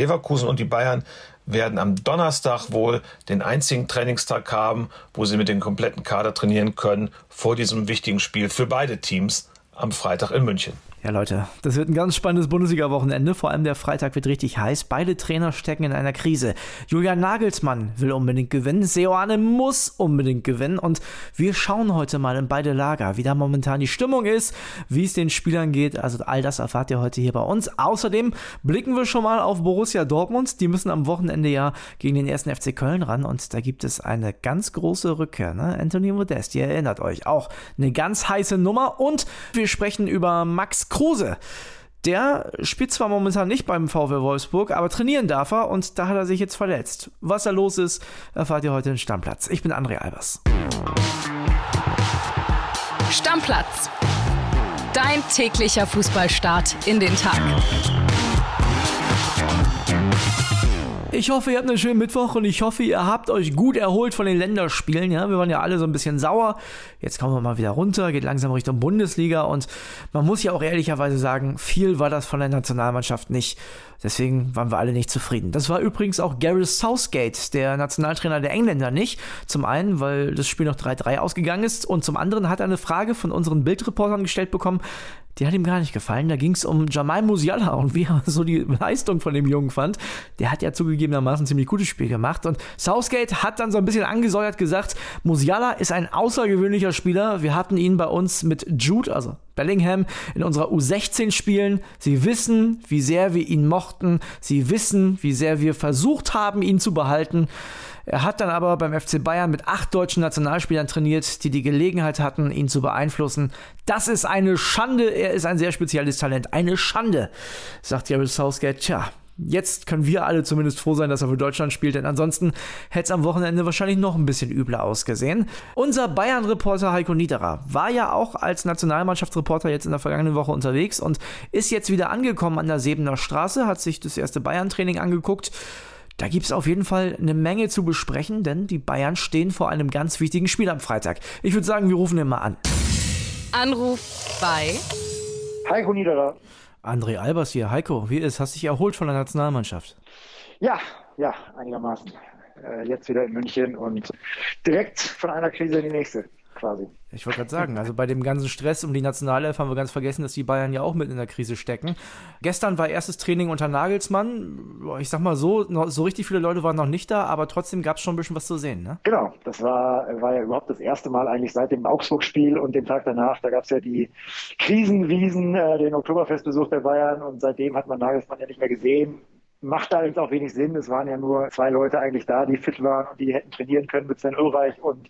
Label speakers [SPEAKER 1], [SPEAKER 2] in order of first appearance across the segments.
[SPEAKER 1] Leverkusen und die Bayern werden am Donnerstag wohl den einzigen Trainingstag haben, wo sie mit dem kompletten Kader trainieren können vor diesem wichtigen Spiel für beide Teams am Freitag in München.
[SPEAKER 2] Ja, Leute, das wird ein ganz spannendes Bundesliga-Wochenende. Vor allem der Freitag wird richtig heiß. Beide Trainer stecken in einer Krise. Julian Nagelsmann will unbedingt gewinnen. Seoane muss unbedingt gewinnen. Und wir schauen heute mal in beide Lager, wie da momentan die Stimmung ist, wie es den Spielern geht. Also all das erfahrt ihr heute hier bei uns. Außerdem blicken wir schon mal auf Borussia Dortmund. Die müssen am Wochenende ja gegen den ersten FC Köln ran. Und da gibt es eine ganz große Rückkehr. Ne? Anthony Modest, ihr erinnert euch auch. Eine ganz heiße Nummer. Und wir sprechen über Max Kruse. Der spielt zwar momentan nicht beim VW Wolfsburg, aber trainieren darf er und da hat er sich jetzt verletzt. Was da los ist, erfahrt ihr heute in Stammplatz. Ich bin André Albers.
[SPEAKER 3] Stammplatz. Dein täglicher Fußballstart in den Tag.
[SPEAKER 2] Ich hoffe, ihr habt einen schönen Mittwoch und ich hoffe, ihr habt euch gut erholt von den Länderspielen. Ja, wir waren ja alle so ein bisschen sauer. Jetzt kommen wir mal wieder runter, geht langsam Richtung Bundesliga und man muss ja auch ehrlicherweise sagen, viel war das von der Nationalmannschaft nicht. Deswegen waren wir alle nicht zufrieden. Das war übrigens auch Gareth Southgate, der Nationaltrainer der Engländer, nicht. Zum einen, weil das Spiel noch 3-3 ausgegangen ist und zum anderen hat er eine Frage von unseren Bildreportern gestellt bekommen, die hat ihm gar nicht gefallen. Da ging es um Jamal Musiala und wie er so die Leistung von dem Jungen fand. Der hat ja zugegebenermaßen ziemlich gutes Spiel gemacht. Und Southgate hat dann so ein bisschen angesäuert gesagt, Musiala ist ein außergewöhnlicher Spieler. Wir hatten ihn bei uns mit Jude, also Bellingham, in unserer U16 spielen. Sie wissen, wie sehr wir ihn mochten. Sie wissen, wie sehr wir versucht haben, ihn zu behalten. Er hat dann aber beim FC Bayern mit acht deutschen Nationalspielern trainiert, die die Gelegenheit hatten, ihn zu beeinflussen. Das ist eine Schande. Er ist ein sehr spezielles Talent. Eine Schande, sagt Jared Southgate. Tja, Jetzt können wir alle zumindest froh sein, dass er für Deutschland spielt, denn ansonsten hätte es am Wochenende wahrscheinlich noch ein bisschen übler ausgesehen. Unser Bayern-Reporter Heiko Niederer war ja auch als Nationalmannschaftsreporter jetzt in der vergangenen Woche unterwegs und ist jetzt wieder angekommen an der Sebener Straße, hat sich das erste Bayern-Training angeguckt da gibt es auf jeden Fall eine Menge zu besprechen, denn die Bayern stehen vor einem ganz wichtigen Spiel am Freitag. Ich würde sagen, wir rufen ihn mal an.
[SPEAKER 3] Anruf bei
[SPEAKER 4] Heiko Niederer.
[SPEAKER 2] André Albers hier. Heiko, wie ist? Hast dich erholt von der Nationalmannschaft?
[SPEAKER 4] Ja, ja, einigermaßen. Äh, jetzt wieder in München und direkt von einer Krise in die nächste quasi.
[SPEAKER 2] Ich wollte gerade sagen, also bei dem ganzen Stress um die Nationalelf haben wir ganz vergessen, dass die Bayern ja auch mit in der Krise stecken. Gestern war erstes Training unter Nagelsmann. Ich sag mal so, so richtig viele Leute waren noch nicht da, aber trotzdem gab es schon ein bisschen was zu sehen, ne?
[SPEAKER 4] Genau, das war, war ja überhaupt das erste Mal eigentlich seit dem Augsburg-Spiel und dem Tag danach. Da gab es ja die Krisenwiesen, äh, den Oktoberfestbesuch der Bayern und seitdem hat man Nagelsmann ja nicht mehr gesehen macht da jetzt auch wenig Sinn. Es waren ja nur zwei Leute eigentlich da, die fit waren und die hätten trainieren können mit Sven Ulreich und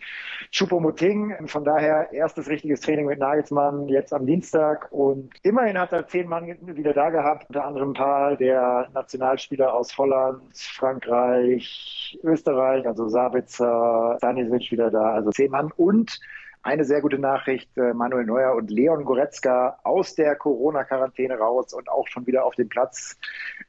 [SPEAKER 4] Choupo-Moting. Von daher erstes richtiges Training mit Nagelsmann jetzt am Dienstag und immerhin hat er zehn Mann wieder da gehabt, unter anderem ein paar der Nationalspieler aus Holland, Frankreich, Österreich, also Sabitzer, Stanisic wieder da, also zehn Mann und eine sehr gute Nachricht, äh, Manuel Neuer und Leon Goretzka aus der Corona-Quarantäne raus und auch schon wieder auf dem Platz.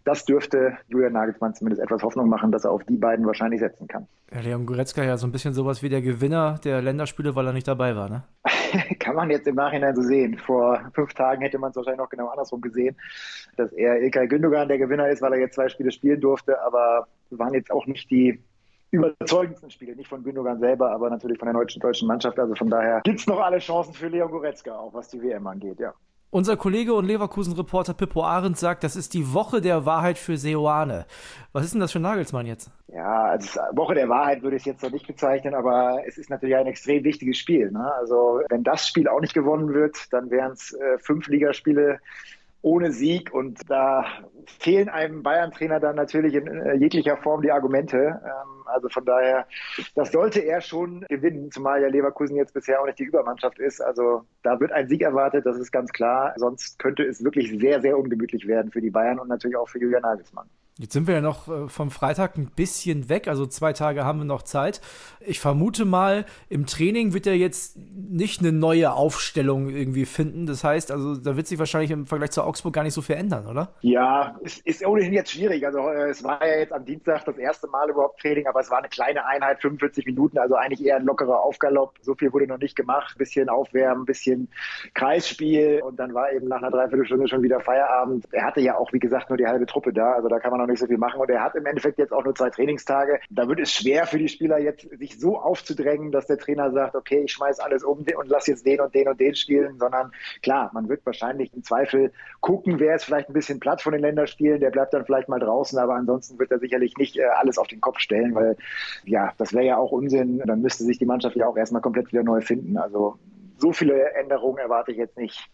[SPEAKER 4] Das dürfte Julian Nagelsmann zumindest etwas Hoffnung machen, dass er auf die beiden wahrscheinlich setzen kann.
[SPEAKER 2] Ja, Leon Goretzka ja so ein bisschen sowas wie der Gewinner der Länderspiele, weil er nicht dabei war, ne?
[SPEAKER 4] Kann man jetzt im Nachhinein so sehen. Vor fünf Tagen hätte man es wahrscheinlich noch genau andersrum gesehen, dass er Ilkay Gündogan der Gewinner ist, weil er jetzt zwei Spiele spielen durfte, aber waren jetzt auch nicht die überzeugendsten Spiele. Nicht von Gündogan selber, aber natürlich von der deutschen, deutschen Mannschaft. Also von daher gibt es noch alle Chancen für Leon Goretzka, auch was die WM angeht, ja.
[SPEAKER 2] Unser Kollege und Leverkusen-Reporter Pippo Arendt sagt, das ist die Woche der Wahrheit für Seoane. Was ist denn das für Nagelsmann jetzt?
[SPEAKER 4] Ja, also Woche der Wahrheit würde ich es jetzt noch nicht bezeichnen, aber es ist natürlich ein extrem wichtiges Spiel. Ne? Also wenn das Spiel auch nicht gewonnen wird, dann wären es äh, fünf Ligaspiele ohne Sieg und da fehlen einem Bayern-Trainer dann natürlich in äh, jeglicher Form die Argumente. Ähm, also von daher, das sollte er schon gewinnen, zumal ja Leverkusen jetzt bisher auch nicht die Übermannschaft ist. Also da wird ein Sieg erwartet, das ist ganz klar. Sonst könnte es wirklich sehr, sehr ungemütlich werden für die Bayern und natürlich auch für Julian Nagelsmann.
[SPEAKER 2] Jetzt sind wir ja noch äh, vom Freitag ein bisschen weg, also zwei Tage haben wir noch Zeit. Ich vermute mal, im Training wird er jetzt nicht eine neue Aufstellung irgendwie finden. Das heißt, also da wird sich wahrscheinlich im Vergleich zu Augsburg gar nicht so viel ändern, oder?
[SPEAKER 4] Ja, es ist ohnehin jetzt schwierig. Also äh, es war ja jetzt am Dienstag das erste Mal überhaupt Training, aber es war eine kleine Einheit, 45 Minuten, also eigentlich eher ein lockerer Aufgalopp. So viel wurde noch nicht gemacht. Bisschen Aufwärmen, bisschen Kreisspiel und dann war eben nach einer Dreiviertelstunde schon wieder Feierabend. Er hatte ja auch, wie gesagt, nur die halbe Truppe da. Also da kann man noch nicht so viel machen. Und er hat im Endeffekt jetzt auch nur zwei Trainingstage. Da wird es schwer für die Spieler jetzt, sich so aufzudrängen, dass der Trainer sagt, okay, ich schmeiß alles um und lass jetzt den und den und den spielen, sondern klar, man wird wahrscheinlich im Zweifel gucken, wer ist vielleicht ein bisschen platt von den Länderspielen, der bleibt dann vielleicht mal draußen, aber ansonsten wird er sicherlich nicht äh, alles auf den Kopf stellen, weil ja, das wäre ja auch Unsinn. Dann müsste sich die Mannschaft ja auch erstmal komplett wieder neu finden. Also so viele Änderungen erwarte ich jetzt nicht.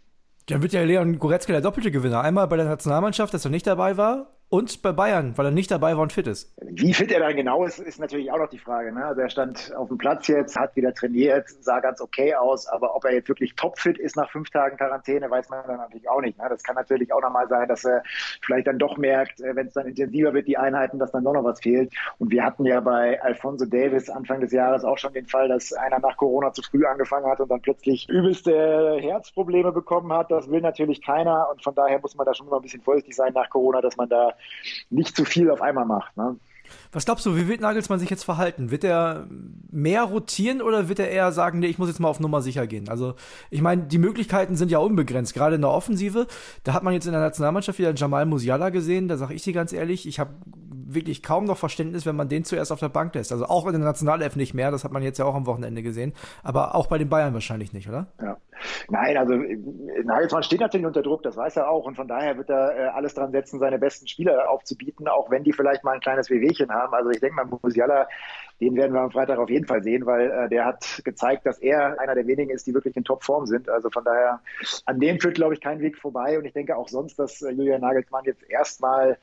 [SPEAKER 2] Dann wird ja Leon Goretzka der doppelte Gewinner. Einmal bei der Nationalmannschaft, dass er nicht dabei war, und bei Bayern, weil er nicht dabei war und fit ist.
[SPEAKER 4] Wie fit er dann genau ist, ist natürlich auch noch die Frage. Ne? Also er stand auf dem Platz jetzt, hat wieder trainiert, sah ganz okay aus, aber ob er jetzt wirklich topfit ist nach fünf Tagen Quarantäne, weiß man dann natürlich auch nicht. Ne? Das kann natürlich auch nochmal sein, dass er vielleicht dann doch merkt, äh, wenn es dann intensiver wird, die Einheiten, dass dann doch noch was fehlt. Und wir hatten ja bei Alfonso Davis Anfang des Jahres auch schon den Fall, dass einer nach Corona zu früh angefangen hat und dann plötzlich übelste Herzprobleme bekommen hat. Das will natürlich keiner und von daher muss man da schon immer ein bisschen vorsichtig sein nach Corona, dass man da nicht zu viel auf einmal macht. Ne?
[SPEAKER 2] Was glaubst du, wie wird Nagelsmann sich jetzt verhalten? Wird er mehr rotieren oder wird er eher sagen, nee, ich muss jetzt mal auf Nummer sicher gehen? Also, ich meine, die Möglichkeiten sind ja unbegrenzt, gerade in der Offensive. Da hat man jetzt in der Nationalmannschaft wieder Jamal Musiala gesehen, da sage ich dir ganz ehrlich, ich habe wirklich kaum noch Verständnis, wenn man den zuerst auf der Bank lässt. Also auch in der Nationalelf nicht mehr, das hat man jetzt ja auch am Wochenende gesehen, aber auch bei den Bayern wahrscheinlich nicht, oder?
[SPEAKER 4] Ja. Nein, also Nagelsmann steht natürlich unter Druck, das weiß er auch und von daher wird er äh, alles dran setzen, seine besten Spieler aufzubieten, auch wenn die vielleicht mal ein kleines Wehwehchen haben. Also ich denke mal, Musiala, den werden wir am Freitag auf jeden Fall sehen, weil äh, der hat gezeigt, dass er einer der wenigen ist, die wirklich in Topform sind. Also von daher, an dem führt, glaube ich, kein Weg vorbei und ich denke auch sonst, dass äh, Julian Nagelsmann jetzt erstmal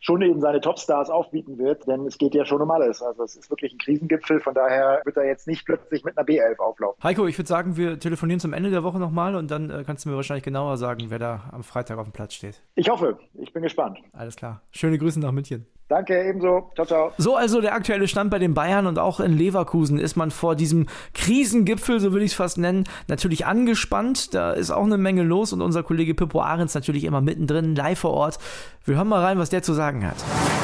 [SPEAKER 4] schon eben seine Topstars aufbieten wird, denn es geht ja schon um alles. Also es ist wirklich ein Krisengipfel, von daher wird er jetzt nicht plötzlich mit einer B11 auflaufen.
[SPEAKER 2] Heiko, ich würde sagen, wir telefonieren zum Ende der Woche nochmal und dann äh, kannst du mir wahrscheinlich genauer sagen, wer da am Freitag auf dem Platz steht.
[SPEAKER 4] Ich hoffe, ich bin gespannt.
[SPEAKER 2] Alles klar. Schöne Grüße nach München.
[SPEAKER 4] Danke, ebenso. Ciao, ciao.
[SPEAKER 2] So also der aktuelle Stand bei den Bayern und auch in Leverkusen ist man vor diesem Krisengipfel, so will ich es fast nennen, natürlich angespannt. Da ist auch eine Menge los und unser Kollege Pippo Ahrens natürlich immer mittendrin, live vor Ort. Wir hören mal rein, was der zu sagen hat.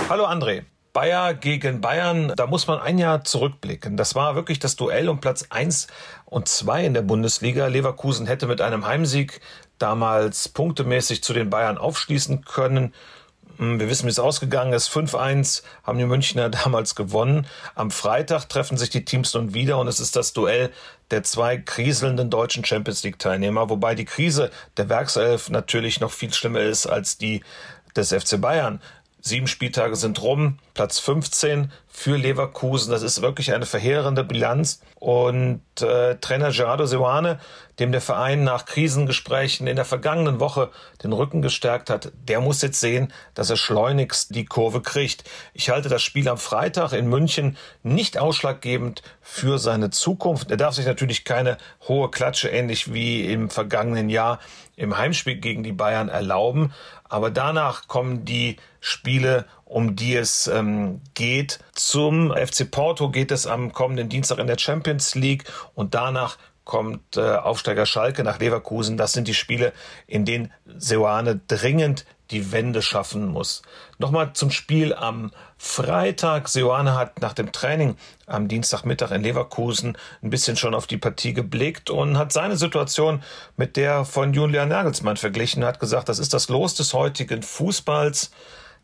[SPEAKER 1] Hallo André. Bayer gegen Bayern, da muss man ein Jahr zurückblicken. Das war wirklich das Duell um Platz 1 und 2 in der Bundesliga. Leverkusen hätte mit einem Heimsieg damals punktemäßig zu den Bayern aufschließen können. Hm, wir wissen, wie es ausgegangen ist. 5-1 haben die Münchner damals gewonnen. Am Freitag treffen sich die Teams nun wieder und es ist das Duell der zwei kriselnden deutschen Champions League Teilnehmer, wobei die Krise der Werkself natürlich noch viel schlimmer ist als die des FC Bayern. Sieben Spieltage sind rum, Platz 15 für Leverkusen. Das ist wirklich eine verheerende Bilanz. Und äh, Trainer Gerardo Seoane, dem der Verein nach Krisengesprächen in der vergangenen Woche den Rücken gestärkt hat, der muss jetzt sehen, dass er schleunigst die Kurve kriegt. Ich halte das Spiel am Freitag in München nicht ausschlaggebend für seine Zukunft. Er darf sich natürlich keine hohe Klatsche, ähnlich wie im vergangenen Jahr im Heimspiel gegen die Bayern erlauben. Aber danach kommen die Spiele, um die es ähm, geht. Zum FC Porto geht es am kommenden Dienstag in der Champions League und danach kommt äh, Aufsteiger Schalke nach Leverkusen. Das sind die Spiele, in denen Seoane dringend die Wende schaffen muss. Nochmal zum Spiel am Freitag. Seoane hat nach dem Training am Dienstagmittag in Leverkusen ein bisschen schon auf die Partie geblickt und hat seine Situation mit der von Julian Nagelsmann verglichen, hat gesagt, das ist das Los des heutigen Fußballs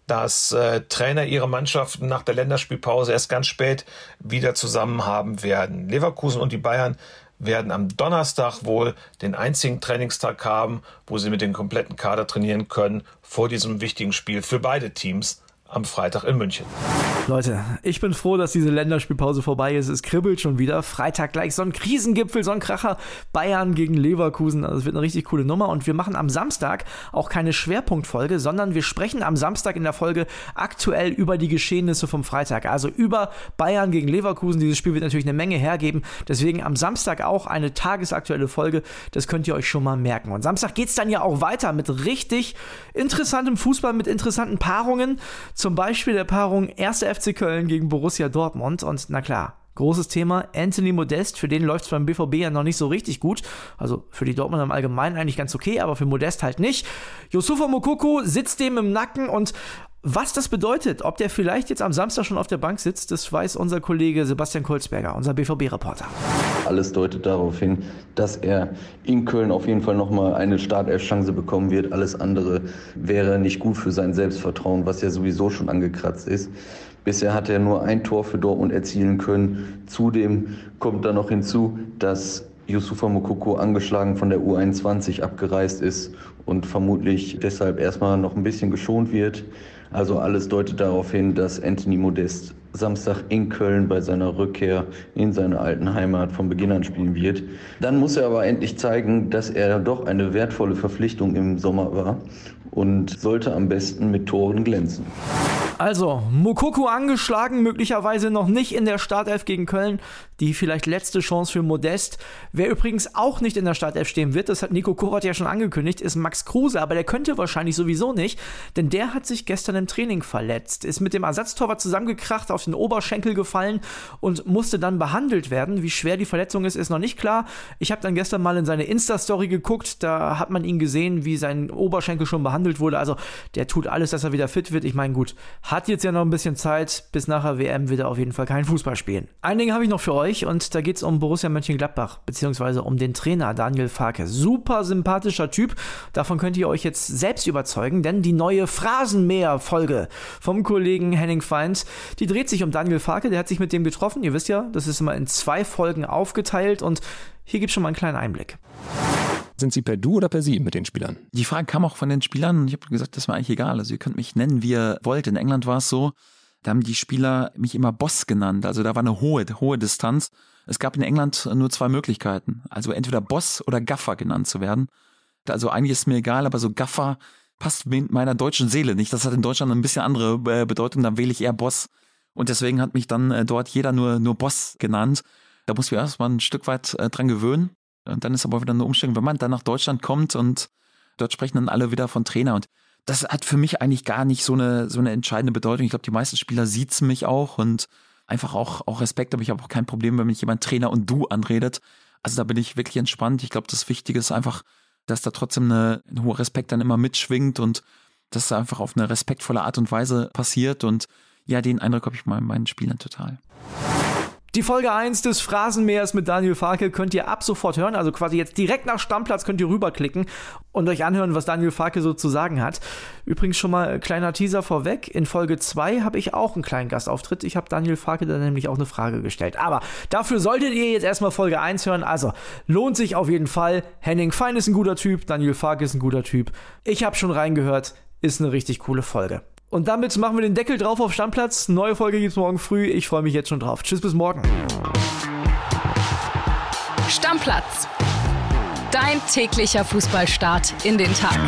[SPEAKER 1] dass äh, Trainer ihre Mannschaften nach der Länderspielpause erst ganz spät wieder zusammen haben werden. Leverkusen und die Bayern werden am Donnerstag wohl den einzigen Trainingstag haben, wo sie mit dem kompletten Kader trainieren können vor diesem wichtigen Spiel für beide Teams am Freitag in München.
[SPEAKER 2] Leute, ich bin froh, dass diese Länderspielpause vorbei ist. Es kribbelt schon wieder. Freitag gleich so ein Krisengipfel, so ein Kracher. Bayern gegen Leverkusen. Also es wird eine richtig coole Nummer. Und wir machen am Samstag auch keine Schwerpunktfolge, sondern wir sprechen am Samstag in der Folge aktuell über die Geschehnisse vom Freitag. Also über Bayern gegen Leverkusen. Dieses Spiel wird natürlich eine Menge hergeben. Deswegen am Samstag auch eine tagesaktuelle Folge. Das könnt ihr euch schon mal merken. Und Samstag geht es dann ja auch weiter mit richtig interessantem Fußball, mit interessanten Paarungen. Zum Beispiel der Paarung 1. FC Köln gegen Borussia Dortmund. Und na klar, großes Thema. Anthony Modest, für den läuft es beim BVB ja noch nicht so richtig gut. Also für die Dortmund im Allgemeinen eigentlich ganz okay, aber für Modest halt nicht. Yusufa Mokoko sitzt dem im Nacken und Was das bedeutet, ob der vielleicht jetzt am Samstag schon auf der Bank sitzt, das weiß unser Kollege Sebastian Kolzberger, unser BVB-Reporter.
[SPEAKER 5] Alles deutet darauf hin, dass er in Köln auf jeden Fall nochmal eine Startelf-Chance bekommen wird. Alles andere wäre nicht gut für sein Selbstvertrauen, was ja sowieso schon angekratzt ist. Bisher hat er nur ein Tor für Dortmund erzielen können. Zudem kommt da noch hinzu, dass Yusufa Mokoko angeschlagen von der U21 abgereist ist und vermutlich deshalb erstmal noch ein bisschen geschont wird. Also alles deutet darauf hin, dass Anthony Modest Samstag in Köln bei seiner Rückkehr in seine alten Heimat von Beginn an spielen wird. Dann muss er aber endlich zeigen, dass er doch eine wertvolle Verpflichtung im Sommer war und sollte am besten mit Toren glänzen.
[SPEAKER 2] Also, Mokoko angeschlagen, möglicherweise noch nicht in der Startelf gegen Köln. Die vielleicht letzte Chance für Modest. Wer übrigens auch nicht in der Startelf stehen wird, das hat Nico Kovac ja schon angekündigt, ist Max Kruse, aber der könnte wahrscheinlich sowieso nicht, denn der hat sich gestern im Training verletzt, ist mit dem Ersatztorwart zusammengekracht, auf den Oberschenkel gefallen und musste dann behandelt werden. Wie schwer die Verletzung ist, ist noch nicht klar. Ich habe dann gestern mal in seine Insta-Story geguckt, da hat man ihn gesehen, wie sein Oberschenkel schon behandelt wurde. Also der tut alles, dass er wieder fit wird. Ich meine, gut, hat jetzt ja noch ein bisschen Zeit, bis nachher WM wird er auf jeden Fall kein Fußball spielen. Ein Ding habe ich noch für euch und da geht es um Borussia Mönchengladbach, beziehungsweise um den Trainer Daniel Farke. Super sympathischer Typ. Davon könnt ihr euch jetzt selbst überzeugen, denn die neue Phrasenmäher-Folge vom Kollegen Henning Feind, die dreht sich um Daniel Farke. Der hat sich mit dem getroffen. Ihr wisst ja, das ist immer in zwei Folgen aufgeteilt und hier gibt es schon mal einen kleinen Einblick.
[SPEAKER 6] Sind Sie per Du oder per Sie mit den Spielern?
[SPEAKER 7] Die Frage kam auch von den Spielern und ich habe gesagt, das war eigentlich egal. Also ihr könnt mich nennen, wie ihr wollt. In England war es so, da haben die Spieler mich immer Boss genannt. Also da war eine hohe, hohe Distanz. Es gab in England nur zwei Möglichkeiten. Also entweder Boss oder Gaffer genannt zu werden. Also eigentlich ist mir egal, aber so Gaffer passt meiner deutschen Seele nicht. Das hat in Deutschland ein bisschen andere äh, Bedeutung. Dann wähle ich eher Boss. Und deswegen hat mich dann äh, dort jeder nur, nur Boss genannt. Da muss ich erstmal ein Stück weit äh, dran gewöhnen. Und dann ist aber wieder eine Umstellung, wenn man dann nach Deutschland kommt und dort sprechen dann alle wieder von Trainer. Und das hat für mich eigentlich gar nicht so eine, so eine entscheidende Bedeutung. Ich glaube, die meisten Spieler sieht's mich auch und einfach auch, auch Respekt, aber ich habe auch kein Problem, wenn mich jemand Trainer und du anredet. Also da bin ich wirklich entspannt. Ich glaube, das Wichtige ist einfach, dass da trotzdem eine, ein hoher Respekt dann immer mitschwingt und dass da einfach auf eine respektvolle Art und Weise passiert. Und ja, den Eindruck habe ich mal in meinen Spielern total.
[SPEAKER 2] Die Folge 1 des Phrasenmeers mit Daniel Farke könnt ihr ab sofort hören. Also quasi jetzt direkt nach Stammplatz könnt ihr rüberklicken und euch anhören, was Daniel Farke so zu sagen hat. Übrigens schon mal kleiner Teaser vorweg. In Folge 2 habe ich auch einen kleinen Gastauftritt. Ich habe Daniel Farke da nämlich auch eine Frage gestellt. Aber dafür solltet ihr jetzt erstmal Folge 1 hören. Also lohnt sich auf jeden Fall. Henning Fein ist ein guter Typ. Daniel Farke ist ein guter Typ. Ich habe schon reingehört. Ist eine richtig coole Folge. Und damit machen wir den Deckel drauf auf Stammplatz. Neue Folge gibt's morgen früh. Ich freue mich jetzt schon drauf. Tschüss, bis morgen.
[SPEAKER 3] Stammplatz. Dein täglicher Fußballstart in den Tag.